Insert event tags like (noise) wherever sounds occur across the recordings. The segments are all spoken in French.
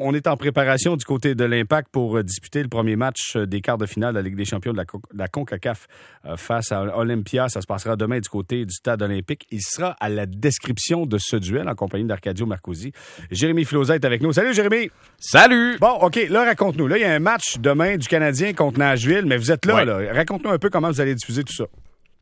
On est en préparation du côté de l'Impact pour euh, disputer le premier match euh, des quarts de finale de la Ligue des champions de la, Co- la CONCACAF euh, face à Olympia. Ça se passera demain du côté du stade olympique. Il sera à la description de ce duel en compagnie d'Arcadio Marcosi. Jérémy Filozet est avec nous. Salut Jérémy! Salut! Bon, OK, là, raconte-nous. Là, il y a un match demain du Canadien contre Nashville, mais vous êtes là, Ouais. là. Raconte-nous un peu comment vous allez diffuser tout ça.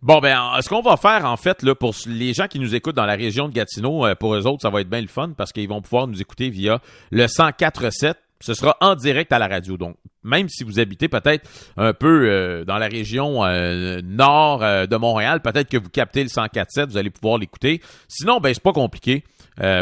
Bon, ben, ce qu'on va faire, en fait, là, pour les gens qui nous écoutent dans la région de Gatineau, euh, pour eux autres, ça va être bien le fun parce qu'ils vont pouvoir nous écouter via le 104.7. Ce sera en direct à la radio. Donc, même si vous habitez peut-être un peu euh, dans la région euh, nord euh, de Montréal, peut-être que vous captez le 104.7, vous allez pouvoir l'écouter. Sinon, ben, c'est pas compliqué.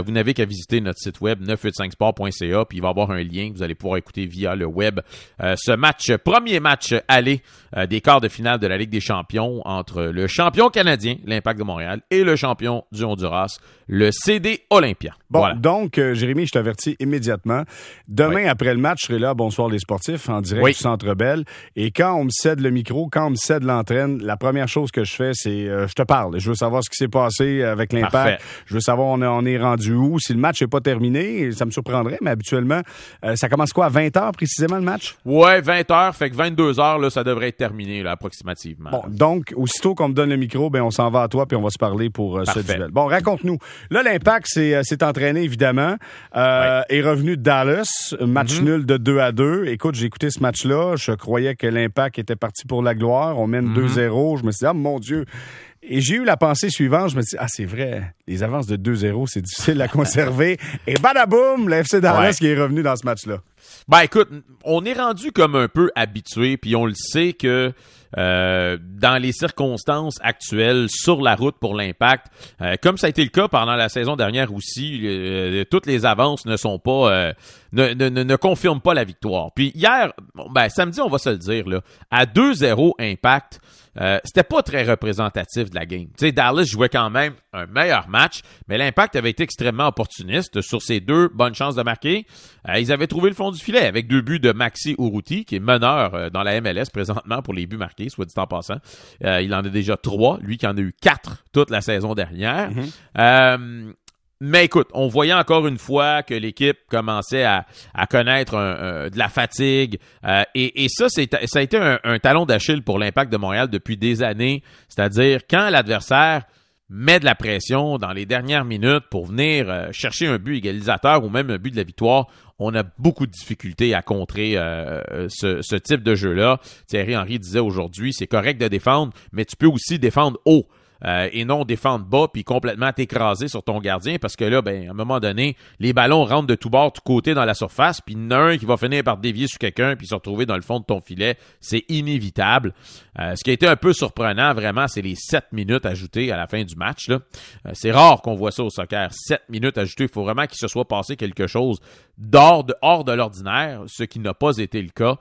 Vous n'avez qu'à visiter notre site web 985sport.ca, puis il va y avoir un lien que vous allez pouvoir écouter via le web. Ce match, premier match aller des quarts de finale de la Ligue des champions entre le champion canadien, l'Impact de Montréal, et le champion du Honduras, le CD Olympia. Bon, Voilà. donc, Jérémy, je t'avertis immédiatement. Demain, Oui. après le match, je serai là Bonsoir les sportifs, en direct Oui. du Centre Bell. Et quand on me cède le micro, quand on me cède l'entraîne, la première chose que je fais, c'est euh, je te parle. Je veux savoir ce qui s'est passé avec l'impact. Je veux savoir on, est- on est rendu où. Si le match n'est pas terminé, ça me surprendrait, mais habituellement, euh, ça commence quoi, à 20 heures précisément le match? Ouais, 20 heures, fait que 22 heures, là, ça devrait être terminé, là, approximativement. Bon, donc, aussitôt qu'on me donne le micro, ben on s'en va à toi puis on va se parler pour euh, ce duel. Bon, raconte-nous. Là, l'impact s'est entraîné, évidemment, est revenu de Dallas, match Mhm. nul de 2 à 2. Écoute, j'ai écouté ce match-là, je croyais que l'impact était parti pour la gloire. On mène Mhm. 2-0. Je me suis dit, ah, mon Dieu. Et j'ai eu la pensée suivante, je me suis dit, ah, c'est vrai, les avances de 2-0, c'est difficile à (laughs) conserver. Et badaboum, la FC Dallas Ouais. qui est revenu dans ce match-là. Ben écoute, on est rendu comme un peu habitué, puis on le sait que euh, dans les circonstances actuelles sur la route pour l'impact, euh, comme ça a été le cas pendant la saison dernière aussi, euh, toutes les avances ne sont pas ne, confirment pas la victoire. Puis hier, ben samedi, on va se le dire là, à 2-0 impact. C'était pas très représentatif de la game. Sais, Dallas jouait quand même un meilleur match, mais l'impact avait été extrêmement opportuniste sur ces deux bonnes chances de marquer. Ils avaient trouvé le fond du filet avec deux buts de Maxi Urruti, qui est meneur euh, dans la MLS présentement pour les buts marqués, soit dit en passant. Euh, il en a déjà trois, lui qui en a eu quatre toute la saison dernière. Euh, mais écoute, on voyait encore une fois que l'équipe commençait à, à connaître un- un- de la fatigue. euh, et, et ça, c'est, ça a été un, un talon d'Achille pour l'impact de Montréal depuis des années. C'est-à-dire quand l'adversaire met de la pression dans les dernières minutes pour venir euh, chercher un but égalisateur ou même un but de la victoire, on a beaucoup de difficultés à contrer euh, ce, ce type de jeu-là. Thierry Henry disait aujourd'hui, c'est correct de défendre, mais tu peux aussi défendre haut. Euh, et non défendre bas puis complètement t'écraser sur ton gardien parce que là ben à un moment donné les ballons rentrent de tous bords tous côtés dans la surface puis il un qui va finir par dévier sur quelqu'un puis se retrouver dans le fond de ton filet. C'est inévitable. Euh, ce qui a été un peu surprenant vraiment c'est les 7 minutes ajoutées à la fin du match Euh, c'est rare qu'on voit ça au soccer. 7 minutes ajoutées il faut vraiment qu'il se soit passé quelque chose d'hors de, hors de l'ordinaire ce qui n'a pas été le cas.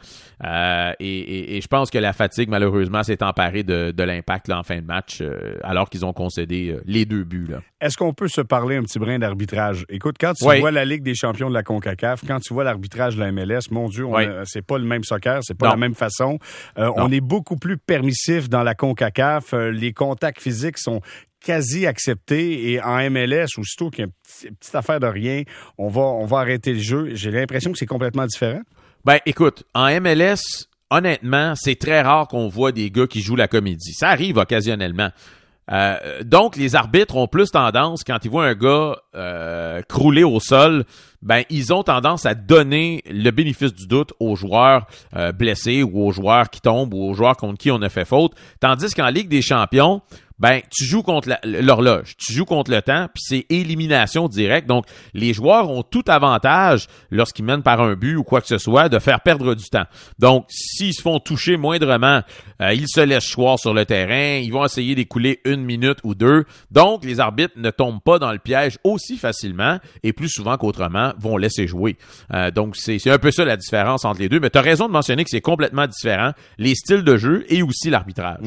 Et, je pense que la fatigue malheureusement s'est emparée de, l'impact en fin de match alors qu'ils ont concédé euh, les deux buts. Là. Est-ce qu'on peut se parler un petit brin d'arbitrage? Écoute, quand tu Oui. vois la Ligue des champions de la CONCACAF, quand tu vois l'arbitrage de la MLS, mon Dieu, Oui. c'est pas le même soccer, c'est pas Non. la même façon. Euh, on est beaucoup plus permissif dans la CONCACAF. Euh, les contacts physiques sont quasi acceptés et en MLS, aussitôt qu'il y a une petite, petite affaire de rien, on va, on va arrêter le jeu. J'ai l'impression que c'est complètement différent. Ben écoute, en MLS, honnêtement, c'est très rare qu'on voit des gars qui jouent la comédie. Ça arrive occasionnellement. Euh, donc, les arbitres ont plus tendance, quand ils voient un gars euh, crouler au sol, ben ils ont tendance à donner le bénéfice du doute aux joueurs euh, blessés ou aux joueurs qui tombent ou aux joueurs contre qui on a fait faute. Tandis qu'en Ligue des champions, ben tu joues contre l'horloge, tu joues contre le temps, puis c'est élimination directe. Donc les joueurs ont tout avantage lorsqu'ils mènent par un but ou quoi que ce soit de faire perdre du temps. Donc s'ils se font toucher moindrement, euh, ils se laissent choir sur le terrain, ils vont essayer d'écouler une minute ou deux. Donc les arbitres ne tombent pas dans le piège aussi facilement et plus souvent qu'autrement vont laisser jouer. Euh, donc c'est un peu ça la différence entre les deux. Mais tu as raison de mentionner que c'est complètement différent les styles de jeu et aussi l'arbitrage.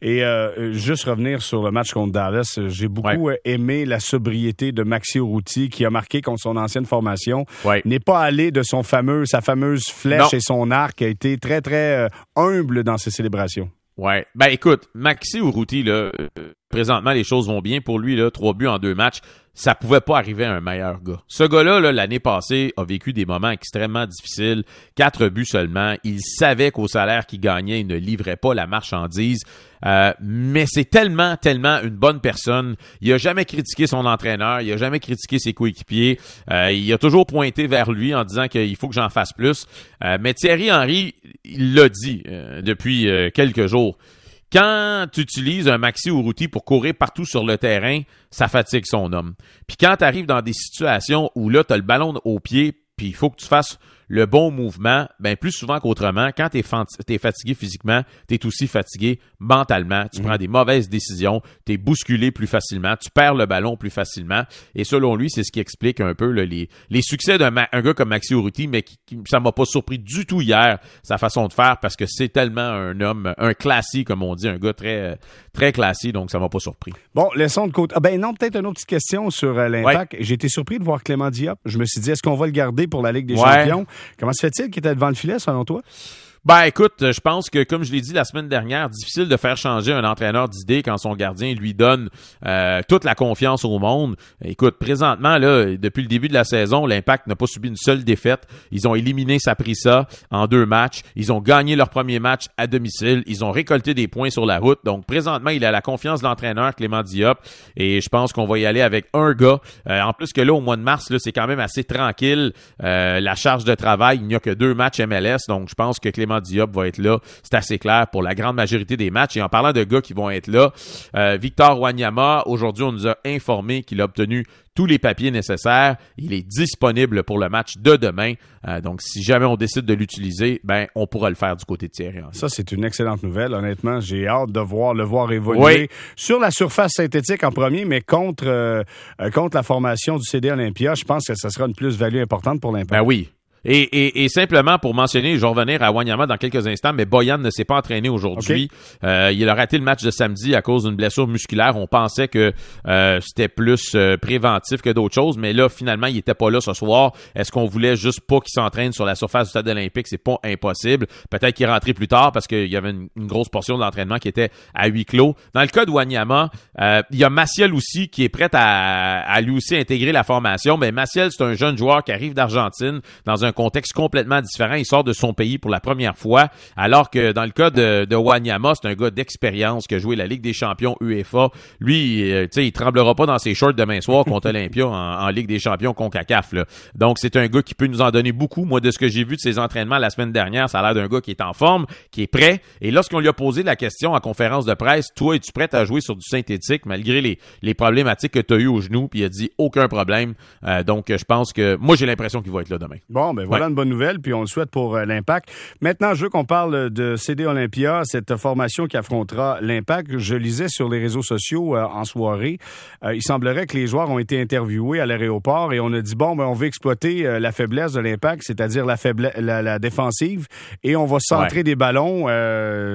Et euh, juste revenir sur le match contre Dallas, j'ai beaucoup euh, aimé la sobriété de Maxi Urruti qui a marqué contre son ancienne formation. Ouais. N'est pas allé de son fameux, sa fameuse flèche Non. et son arc, a été très très euh, humble dans ses célébrations. Ouais. Ben écoute, Maxi Urruti, là, euh, présentement, les choses vont bien pour lui, là, trois buts en deux matchs. Ça pouvait pas arriver à un meilleur gars. Ce gars-là, -là, l'année passée, a vécu des moments extrêmement difficiles. Quatre buts seulement. Il savait qu'au salaire qu'il gagnait, il ne livrait pas la marchandise. Euh, mais c'est tellement, tellement une bonne personne. Il a jamais critiqué son entraîneur, il a jamais critiqué ses coéquipiers. Euh, il a toujours pointé vers lui en disant qu'il faut que j'en fasse plus. Euh, mais Thierry Henry, il l'a dit depuis quelques jours. Quand tu utilises un maxi ou outil pour courir partout sur le terrain, ça fatigue son homme. Puis quand tu arrives dans des situations où là, tu as le ballon au pied, puis il faut que tu fasses le bon mouvement, ben plus souvent qu'autrement, quand tu es, fatigué physiquement, tu es aussi fatigué mentalement, tu mhm. prends des mauvaises décisions, tu es bousculé plus facilement, tu perds le ballon plus facilement. Et selon lui, c'est ce qui explique un peu les, les succès d'un gars comme Maxi Urruti, mais qui, qui ça m'a pas surpris du tout hier, sa façon de faire, parce que c'est tellement un homme, un classique, comme on dit, un gars très, très classique, donc ça m'a pas surpris. Bon, laissons de côté. Ah ben non, peut-être une autre petite question sur euh, l'impact. J'ai été surpris de voir Clément Diop. Je me suis dit, est-ce qu'on va le garder pour la Ligue des Champions? Comment se fait-il qu'il était devant le filet, selon toi? Ben écoute, je pense que comme je l'ai dit la semaine dernière, difficile de faire changer un entraîneur d'idée quand son gardien lui donne euh, toute la confiance au monde. Écoute, présentement là, depuis le début de la saison, l'Impact n'a pas subi une seule défaite. Ils ont éliminé Saprissa en deux matchs. Ils ont gagné leur premier match à domicile. Ils ont récolté des points sur la route. Donc présentement, il a la confiance de l'entraîneur Clément Diop et je pense qu'on va y aller avec un gars. Euh, en plus que là, au mois de mars, là, c'est quand même assez tranquille. Euh, la charge de travail, il n'y a que deux matchs MLS, donc je pense que Clément Diop va être là. C'est assez clair pour la grande majorité des matchs. Et en parlant de gars qui vont être là, euh, Victor Wanyama, aujourd'hui, on nous a informé qu'il a obtenu tous les papiers nécessaires. Il est disponible pour le match de demain. Euh, donc, si jamais on décide de l'utiliser, ben, on pourra le faire du côté de Thierry. Ça, c'est une excellente nouvelle. Honnêtement, j'ai hâte de voir le voir évoluer sur la surface synthétique en premier, mais contre euh, contre la formation du CD Olympia. Je pense que ça sera une plus-value importante pour l'impact. Ben oui, et, et, et, simplement pour mentionner, je vais revenir à Wanyama dans quelques instants, mais Boyan ne s'est pas entraîné aujourd'hui. Euh, il a raté le match de samedi à cause d'une blessure musculaire. On pensait que euh, c'était plus euh, préventif que d'autres choses, mais là, finalement, il était pas là ce soir. Est-ce qu'on voulait juste pas qu'il s'entraîne sur la surface du stade olympique? C'est pas impossible. Peut-être qu'il est rentré plus tard parce qu'il y avait une, grosse portion de l'entraînement qui était à huis clos. Dans le cas de Wanyama, il y a Maciel aussi qui est prêt à, à lui aussi intégrer la formation. Mais Maciel, c'est un jeune joueur qui arrive d'Argentine dans un contexte complètement différent. Il sort de son pays pour la première fois, alors que dans le cas de, Wanyama, c'est un gars d'expérience qui a joué la Ligue des champions UEFA. Lui, euh, tu sais, il tremblera pas dans ses shorts demain soir contre Olympia en, Ligue des champions CONCACAF. Là. Donc, c'est un gars qui peut nous en donner beaucoup. Moi, de ce que j'ai vu de ses entraînements la semaine dernière, ça a l'air d'un gars qui est en forme, qui est prêt. Et lorsqu'on lui a posé la question en conférence de presse, toi, es-tu prêt à jouer sur du synthétique malgré les, les problématiques que tu as eues au genou? Puis il a dit aucun problème. Euh, donc, je pense que moi, j'ai l'impression qu'il va être là demain. Bon, ben voilà une bonne nouvelle, puis on le souhaite pour euh, l'Impact. Maintenant, je veux qu'on parle de CD Olympia, cette formation qui affrontera l'Impact. Je lisais sur les réseaux sociaux euh, en soirée, euh, il semblerait que les joueurs ont été interviewés à l'aéroport et on a dit, bon, ben, on veut exploiter la faiblesse de l'Impact, c'est-à-dire la, la, défensive, et on va centrer des ballons.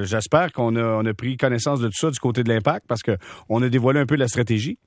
J'espère qu'on a, on a pris connaissance de tout ça du côté de l'Impact parce qu'on a dévoilé un peu la stratégie.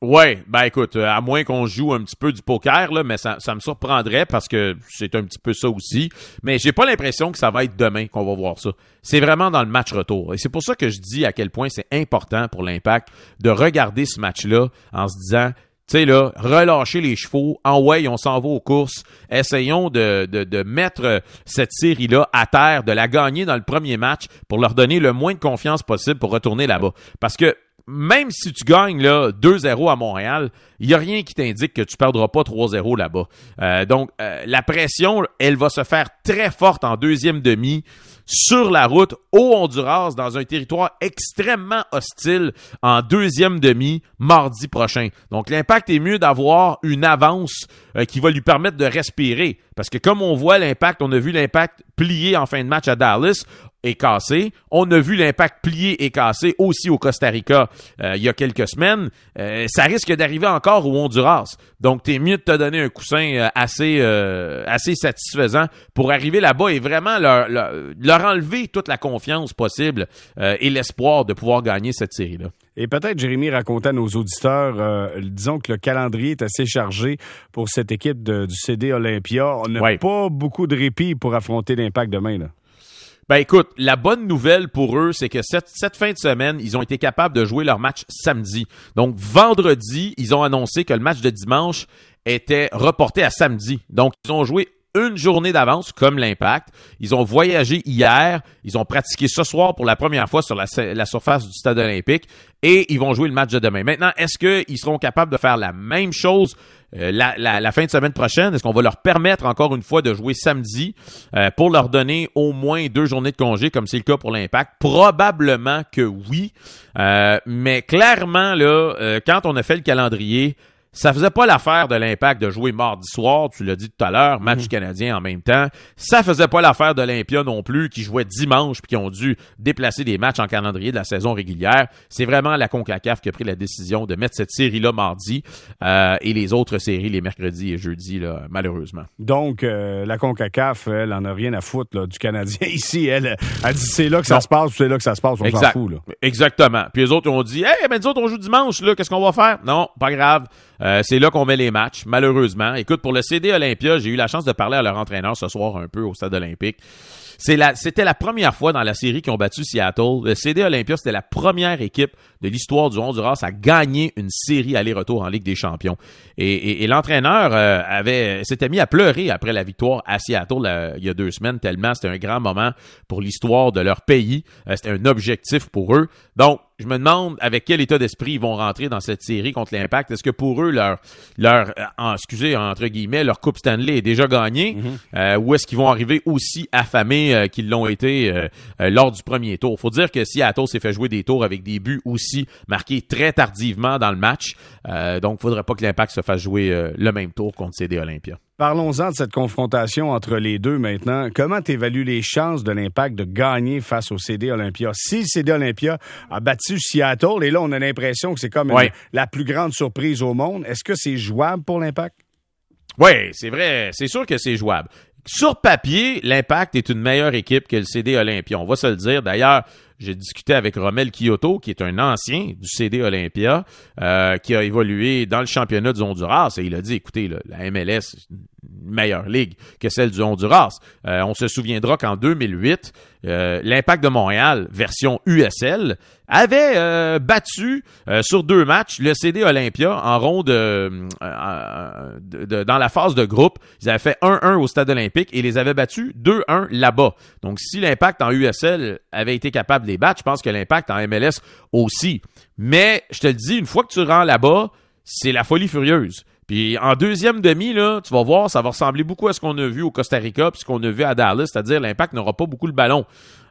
Ouais, ben écoute, euh, à moins qu'on joue un petit peu du poker, là, mais ça, ça me surprendrait parce que c'est un petit peu ça aussi. Mais j'ai pas l'impression que ça va être demain qu'on va voir ça. C'est vraiment dans le match retour. Et c'est pour ça que je dis à quel point c'est important pour l'impact de regarder ce match-là en se disant tu sais, là, relâcher les chevaux, en way, on s'en va aux courses, essayons de, de, de mettre cette série-là à terre, de la gagner dans le premier match pour leur donner le moins de confiance possible pour retourner là-bas. Parce que même si tu gagnes là 2-0 à Montréal, il y a rien qui t'indique que tu perdras pas 3-0 là-bas. Euh, donc euh, la pression, elle va se faire très forte en deuxième demi sur la route au Honduras dans un territoire extrêmement hostile en deuxième demi mardi prochain. Donc l'impact est mieux d'avoir une avance euh, qui va lui permettre de respirer parce que comme on voit l'impact, on a vu l'impact plier en fin de match à Dallas, est cassé. On a vu l'impact plié et cassé aussi au Costa Rica euh, il y a quelques semaines. Euh, ça risque d'arriver encore au Honduras. Donc, t'es mieux de te donner un coussin assez, assez satisfaisant pour arriver là-bas et vraiment leur, leur, enlever toute la confiance possible et l'espoir de pouvoir gagner cette série-là. Et peut-être, Jérémy, raconter à nos auditeurs, disons que le calendrier est assez chargé pour cette équipe du CD Olympia. On n'a pas beaucoup de répit pour affronter l'impact demain. Là. Ben écoute, la bonne nouvelle pour eux, c'est que cette, cette fin de semaine, ils ont été capables de jouer leur match samedi. Donc vendredi, ils ont annoncé que le match de dimanche était reporté à samedi. Donc ils ont joué une journée d'avance, comme l'impact. Ils ont voyagé hier. Ils ont pratiqué ce soir pour la première fois sur la, surface du stade olympique et ils vont jouer le match de demain. Maintenant, est-ce qu'ils seront capables de faire la même chose euh, la, fin de semaine prochaine? Est-ce qu'on va leur permettre encore une fois de jouer samedi euh, pour leur donner au moins deux journées de congé, comme c'est le cas pour l'impact? Probablement que oui. Euh, mais clairement, là, quand on a fait le calendrier, ça faisait pas l'affaire de l'impact de jouer mardi soir, tu l'as dit tout à l'heure, match mhm. canadien en même temps. Ça faisait pas l'affaire de l'Olympia non plus, qui jouait dimanche puis qui ont dû déplacer des matchs en calendrier de la saison régulière. C'est vraiment la CONCACAF qui a pris la décision de mettre cette série-là mardi euh, et les autres séries les mercredis et jeudis, là, malheureusement. Donc, euh, la CONCACAF, elle en a rien à foutre là, du Canadien (laughs) ici. Elle, elle dit c'est là que ça se passe, c'est là que ça se passe, on s'en fout. Là. Exactement. Puis les autres ont dit, hey, mais nous autres, on joue dimanche, là, qu'est-ce qu'on va faire? Non, pas grave. Euh, c'est là qu'on met les matchs, malheureusement. Écoute, pour le CD Olympia, j'ai eu la chance de parler à leur entraîneur ce soir un peu au stade olympique. C'était la première fois dans la série qu'ils ont battu Seattle. Le CD Olympia, c'était la première équipe de l'histoire du Honduras à gagner une série aller-retour en Ligue des Champions. Et, l'entraîneur euh, avait s'était mis à pleurer après la victoire à Seattle il y a deux semaines, tellement c'était un grand moment pour l'histoire de leur pays. Euh, c'était un objectif pour eux. Donc, je me demande avec quel état d'esprit ils vont rentrer dans cette série contre l'Impact. Est-ce que pour eux, leur, leur euh, excusez, entre guillemets, leur Coupe Stanley est déjà gagnée? Mm-hmm. ou est-ce qu'ils vont arriver aussi affamés qu'ils l'ont été lors du premier tour? Faut dire que Seattle s'est fait jouer des tours avec des buts aussi marqué très tardivement dans le match. Euh, donc, il ne faudrait pas que l'Impact se fasse jouer euh, le même tour contre CD Olympia. Parlons-en de cette confrontation entre les deux maintenant. Comment tu évalues les chances de l'Impact de gagner face au CD Olympia? Si le CD Olympia a battu Seattle, et là, on a l'impression que c'est comme la plus grande surprise au monde, est-ce que c'est jouable pour l'Impact? Oui, c'est vrai. C'est sûr que c'est jouable. Sur papier, l'Impact est une meilleure équipe que le CD Olympia. On va se le dire. D'ailleurs, j'ai discuté avec Romel Kyoto, qui est un ancien du CD Olympia, euh, qui a évolué dans le championnat du Honduras, et il a dit, écoutez, la MLS, meilleure ligue que celle du Honduras. Euh, on se souviendra qu'en 2008, euh, l'Impact de Montréal, version USL, avait euh, battu sur deux matchs le CD Olympia en ronde de, dans la phase de groupe. Ils avaient fait 1-1 au stade olympique et les avaient battus 2-1 là-bas. Donc si l'Impact en USL avait été capable de les battre, je pense que l'Impact en MLS aussi. Mais je te le dis, une fois que tu rends là-bas, c'est la folie furieuse. Puis en deuxième demi, là, tu vas voir, ça va ressembler beaucoup à ce qu'on a vu au Costa Rica, puis ce qu'on a vu à Dallas, c'est-à-dire l'impact n'aura pas beaucoup le ballon.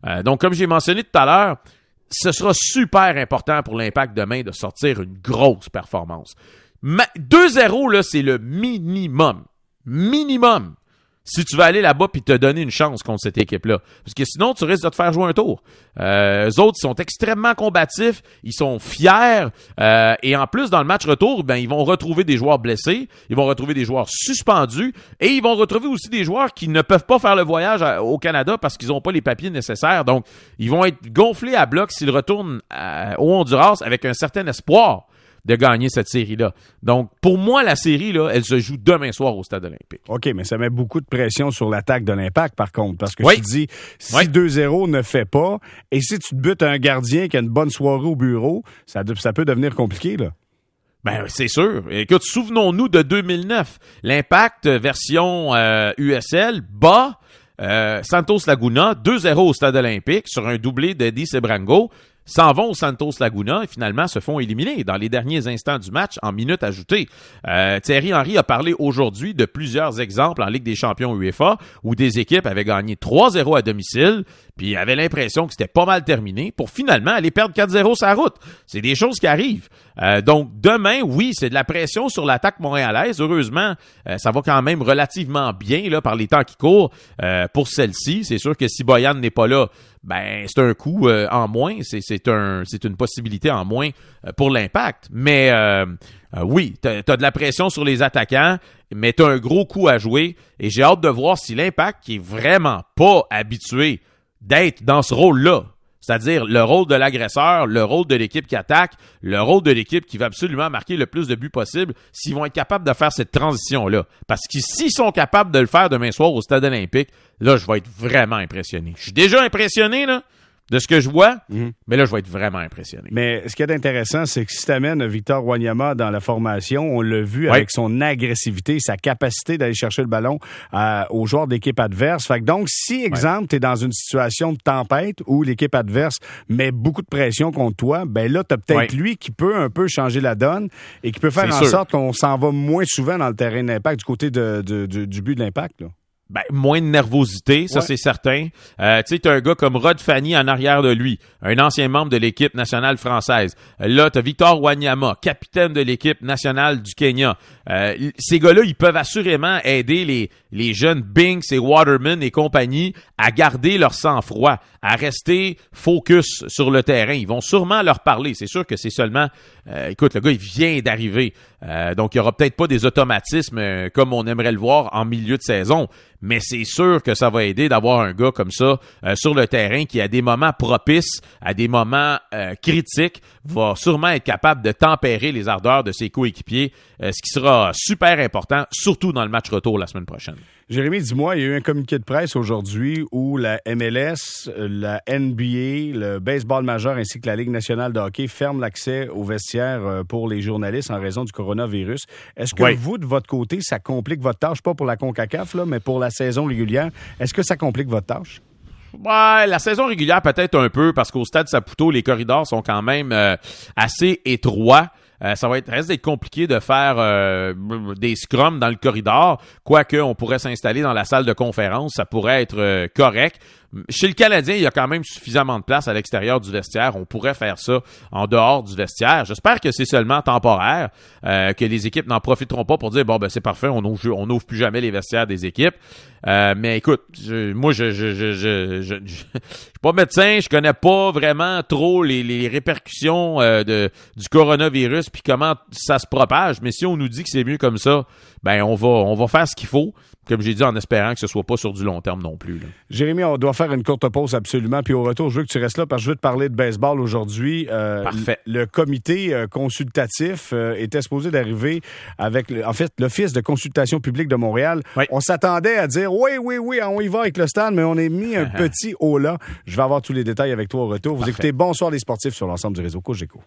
Euh, donc, comme j'ai mentionné tout à l'heure, ce sera super important pour l'impact demain de sortir une grosse performance. 2-0, là, c'est le minimum. Minimum si tu vas aller là-bas puis te donner une chance contre cette équipe-là. Parce que sinon, tu risques de te faire jouer un tour. Euh, eux autres, sont extrêmement combatifs, ils sont fiers, euh, et en plus, dans le match retour, ben, ils vont retrouver des joueurs blessés, ils vont retrouver des joueurs suspendus, et ils vont retrouver aussi des joueurs qui ne peuvent pas faire le voyage au Canada parce qu'ils n'ont pas les papiers nécessaires. Donc, ils vont être gonflés à bloc s'ils retournent au Honduras avec un certain espoir de gagner cette série-là. Donc, pour moi, la série, là, elle se joue demain soir au Stade olympique. OK, mais ça met beaucoup de pression sur l'attaque de l'Impact, par contre, parce que tu dis, si 2-0 ne fait pas, et si tu te butes un gardien qui a une bonne soirée au bureau, ça, ça peut devenir compliqué, là. Ben, c'est sûr. Écoute, souvenons-nous de 2009. L'Impact version USL euh, bat euh, Santos Laguna 2-0 au Stade olympique sur un doublé d'Eddie Sebrango s'en vont au Santos Laguna et finalement se font éliminer dans les derniers instants du match en minutes ajoutées. Euh, Thierry Henry a parlé aujourd'hui de plusieurs exemples en Ligue des champions UEFA où des équipes avaient gagné 3-0 à domicile puis avaient l'impression que c'était pas mal terminé pour finalement aller perdre 4-0 sa route. C'est des choses qui arrivent. Euh, donc demain, oui, c'est de la pression sur l'attaque montréalaise. Heureusement, euh, ça va quand même relativement bien là par les temps qui courent pour celle-ci. C'est sûr que si Boyan n'est pas là, ben c'est un coup euh, en moins, c'est un c'est une possibilité en moins euh, pour l'impact. Mais euh, oui, tu as, de la pression sur les attaquants, mais tu as un gros coup à jouer et j'ai hâte de voir si l'impact qui est vraiment pas habitué d'être dans ce rôle-là. C'est-à-dire le rôle de l'agresseur, le rôle de l'équipe qui attaque, le rôle de l'équipe qui va absolument marquer le plus de buts possible s'ils vont être capables de faire cette transition-là. Parce que s'ils sont capables de le faire demain soir au stade olympique, là, je vais être vraiment impressionné. Je suis déjà impressionné, là de ce que je vois, Mhm. mais là, je vais être vraiment impressionné. Mais ce qui est intéressant, c'est que si tu amènes Victor Wanyama dans la formation, on l'a vu avec son agressivité, sa capacité d'aller chercher le ballon euh, aux joueurs d'équipe adverse. Fait que donc, si, exemple, tu es dans une situation de tempête où l'équipe adverse met beaucoup de pression contre toi, ben là, tu as peut-être lui qui peut un peu changer la donne et qui peut faire en sûr. sorte qu'on s'en va moins souvent dans le terrain d'impact du côté de, de- de- du but de l'impact. Ben, moins de nervosité, ça Ouais. c'est certain. Euh, tu sais, t'as un gars comme Rod Fanny en arrière de lui, un ancien membre de l'équipe nationale française. Là, t'as Victor Wanyama, capitaine de l'équipe nationale du Kenya. Euh, ces gars-là, ils peuvent assurément aider les, les jeunes Binks et Waterman et compagnie à garder leur sang-froid, à rester focus sur le terrain. Ils vont sûrement leur parler. C'est sûr que c'est seulement, euh, écoute, le gars, il vient d'arriver. Euh, donc, il y aura peut-être pas des automatismes comme on aimerait le voir en milieu de saison. Mais c'est sûr que ça va aider d'avoir un gars comme ça sur le terrain qui, à des moments propices, à des moments critiques, va sûrement être capable de tempérer les ardeurs de ses coéquipiers, ce qui sera super important, surtout dans le match retour la semaine prochaine. Jérémy, dis-moi, il y a eu un communiqué de presse aujourd'hui où la MLS, la NBA, le baseball majeur ainsi que la Ligue nationale de hockey ferment l'accès aux vestiaires euh, pour les journalistes en raison du coronavirus. Est-ce que Oui. vous, de votre côté, ça complique votre tâche, pas pour la CONCACAF, là, mais pour la saison régulière? Est-ce que ça complique votre tâche? Ouais, la saison régulière peut-être un peu parce qu'au stade Saputo, les corridors sont quand même euh, assez étroits. Euh, ça va être compliqué de faire euh, des scrums dans le corridor, quoique on pourrait s'installer dans la salle de conférence, ça pourrait être euh, correct. Chez le Canadien, il y a quand même suffisamment de place à l'extérieur du vestiaire. On pourrait faire ça en dehors du vestiaire. J'espère que c'est seulement temporaire, euh, que les équipes n'en profiteront pas pour dire bon ben c'est parfait, on ouvre, on ouvre plus jamais les vestiaires des équipes. Euh, mais écoute, je- moi je je je je, je, je- je suis pas médecin, je connais pas vraiment trop les, les répercussions euh, de du coronavirus puis comment ça se propage. Mais si on nous dit que c'est mieux comme ça, ben on va on va faire ce qu'il faut. Comme j'ai dit, en espérant que ce soit pas sur du long terme non plus. là. Jérémy, on doit faire une courte pause absolument. Puis au retour, je veux que tu restes là parce que je veux te parler de baseball aujourd'hui. Euh, Parfait. Le comité euh, consultatif euh, était supposé d'arriver avec, le- en fait, l'Office de consultation publique de Montréal. Oui. On s'attendait à dire oui, oui, oui, on y va avec le stade, mais on est mis un (laughs) petit haut là. Je vais avoir tous les détails avec toi au retour. Vous Parfait. écoutez Bonsoir les sportifs sur l'ensemble du réseau Cogeco.